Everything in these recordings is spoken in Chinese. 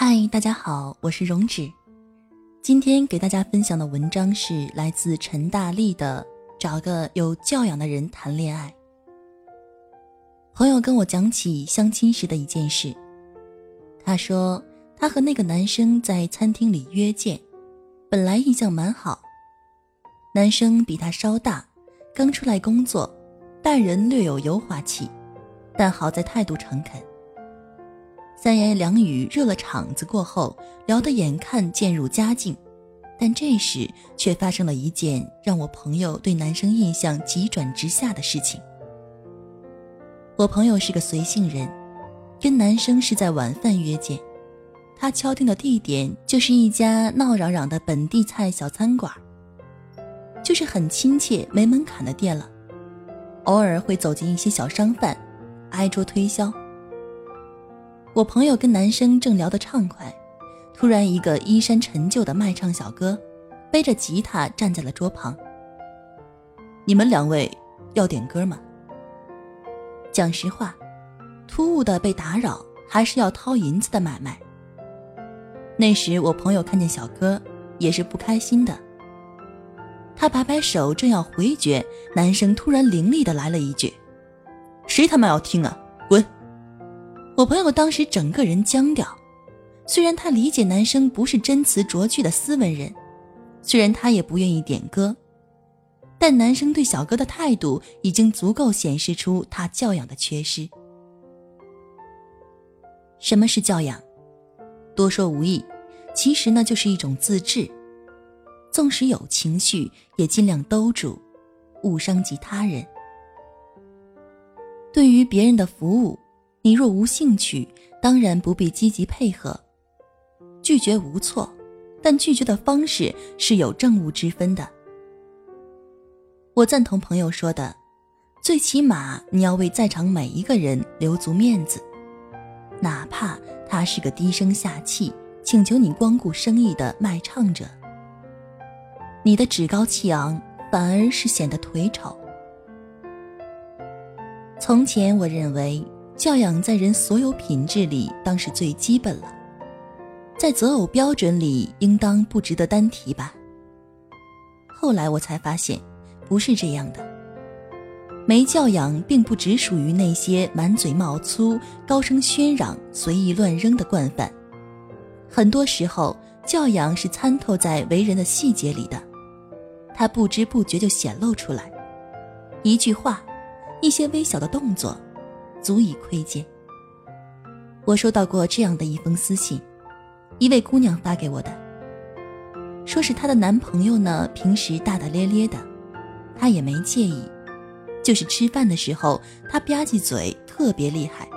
嗨，大家好，我是容止。今天给大家分享的文章是来自陈大力的《找个有教养的人谈恋爱》。朋友跟我讲起相亲时的一件事，他说他和那个男生在餐厅里约见，本来印象蛮好。男生比他稍大，刚出来工作，待人略有油滑气，但好在态度诚恳。三言两语热了场子过后，聊得眼看渐入佳境，但这时却发生了一件让我朋友对男生印象急转直下的事情。我朋友是个随性人，跟男生是在晚饭约见，他敲定的地点就是一家闹嚷嚷的本地菜小餐馆，就是很亲切没门槛的店了，偶尔会走进一些小商贩，挨桌推销。我朋友跟男生正聊得畅快，突然一个衣衫陈旧的卖唱小哥，背着吉他站在了桌旁。你们两位要点歌吗？讲实话，突兀的被打扰，还是要掏银子的买卖。那时我朋友看见小哥，也是不开心的。他摆摆手，正要回绝，男生突然凌厉的来了一句：“谁他妈要听啊，滚！”我朋友当时整个人僵掉，虽然他理解男生不是真词琢句的斯文人，虽然他也不愿意点歌，但男生对小哥的态度已经足够显示出他教养的缺失。什么是教养？多说无益，其实呢就是一种自制。纵使有情绪，也尽量兜住，勿伤及他人。对于别人的服务。你若无兴趣，当然不必积极配合。拒绝无错，但拒绝的方式是有正误之分的。我赞同朋友说的，最起码你要为在场每一个人留足面子，哪怕他是个低声下气请求你光顾生意的卖唱者。你的趾高气昂反而是显得颓丑。从前我认为。教养在人所有品质里当是最基本了，在择偶标准里应当不值得单提吧。后来我才发现，不是这样的。没教养并不只属于那些满嘴冒粗、高声喧嚷、随意乱扔的惯犯，很多时候教养是参透在为人的细节里的，他不知不觉就显露出来，一句话，一些微小的动作。足以窥见。我收到过这样的一封私信，一位姑娘发给我的，说是她的男朋友呢，平时大大咧咧的，她也没介意，就是吃饭的时候，他吧唧嘴特别厉害。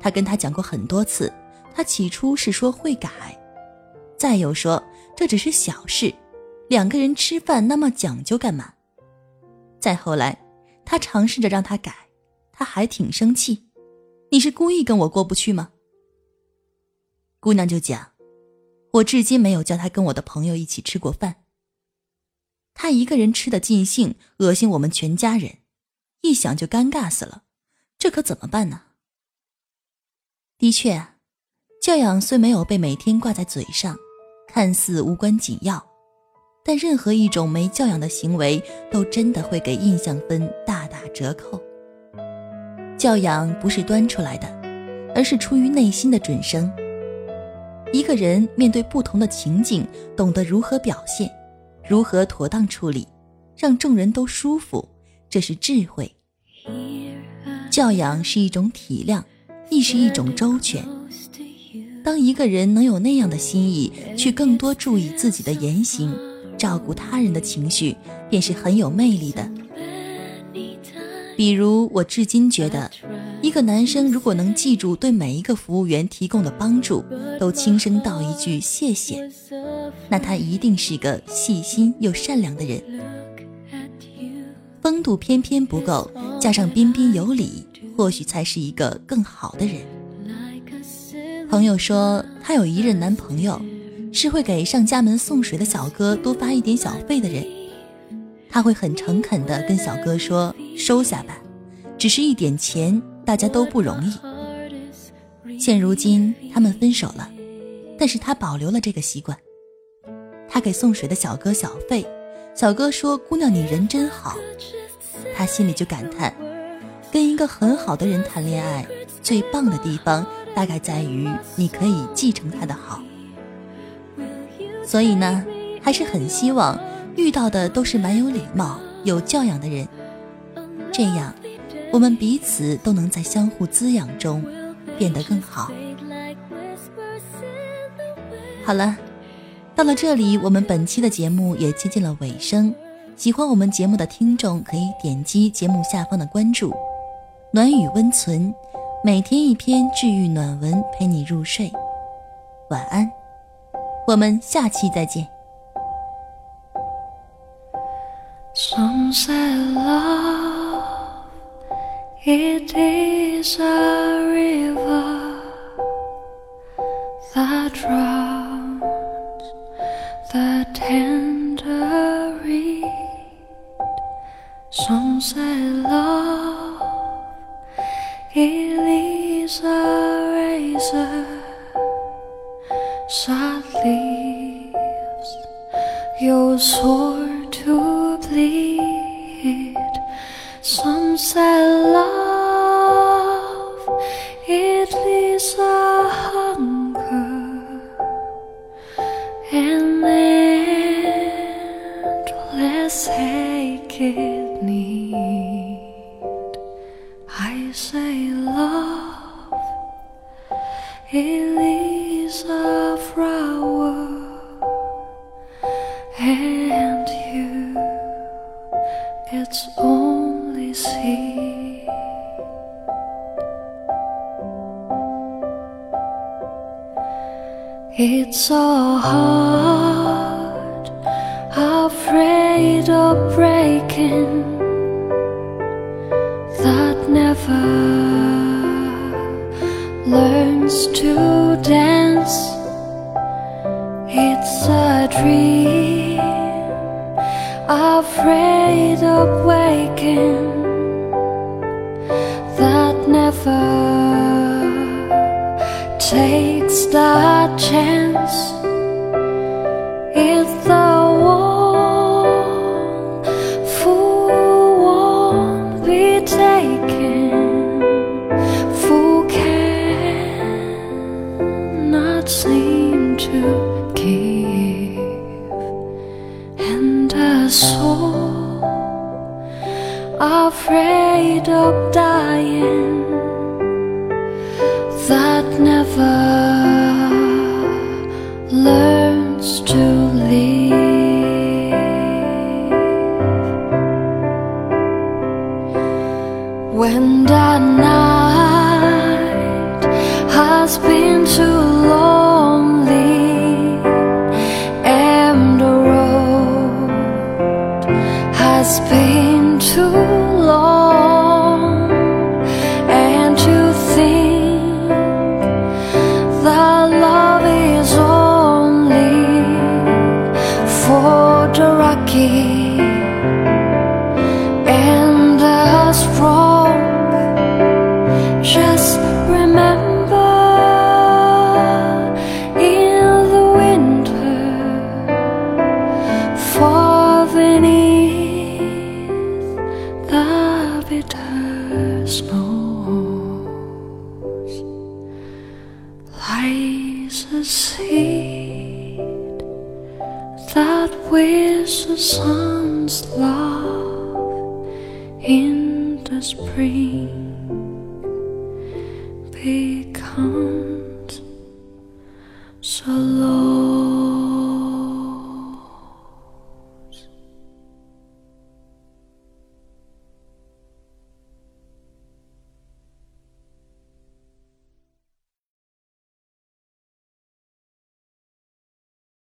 她跟他讲过很多次，他起初是说会改，再又说这只是小事，两个人吃饭那么讲究干嘛？再后来，他尝试着让他改。他还挺生气，你是故意跟我过不去吗？姑娘就讲，我至今没有叫他跟我的朋友一起吃过饭。他一个人吃的尽兴，恶心我们全家人，一想就尴尬死了，这可怎么办呢？的确，教养虽没有被每天挂在嘴上，看似无关紧要，但任何一种没教养的行为，都真的会给印象分大打折扣。教养不是端出来的，而是出于内心的准生。一个人面对不同的情景，懂得如何表现，如何妥当处理，让众人都舒服，这是智慧。教养是一种体谅，亦是一种周全。当一个人能有那样的心意，去更多注意自己的言行，照顾他人的情绪，便是很有魅力的。比如，我至今觉得，一个男生如果能记住对每一个服务员提供的帮助，都轻声道一句谢谢，那他一定是个细心又善良的人。风度翩翩不够，加上彬彬有礼，或许才是一个更好的人。朋友说，她有一任男朋友，是会给上家门送水的小哥多发一点小费的人。他会很诚恳地跟小哥说：“收下吧，只是一点钱，大家都不容易。”现如今他们分手了，但是他保留了这个习惯。他给送水的小哥小费，小哥说：“姑娘，你人真好。”他心里就感叹：跟一个很好的人谈恋爱，最棒的地方大概在于你可以继承他的好。所以呢，还是很希望。遇到的都是蛮有礼貌、有教养的人，这样，我们彼此都能在相互滋养中变得更好。好了，到了这里，我们本期的节目也接近了尾声。喜欢我们节目的听众可以点击节目下方的关注，暖语温存，每天一篇治愈暖文陪你入睡。晚安，我们下期再见。Some say love, it is a river that drowns the tender I say love, it is a flower. And you its only seed. It's so hard, afraid of breaking, afraid of waking that never takes that chance that never learns to live when the and the strong just remember in the winter far beneath the bitter snows wears the sun's love in the spring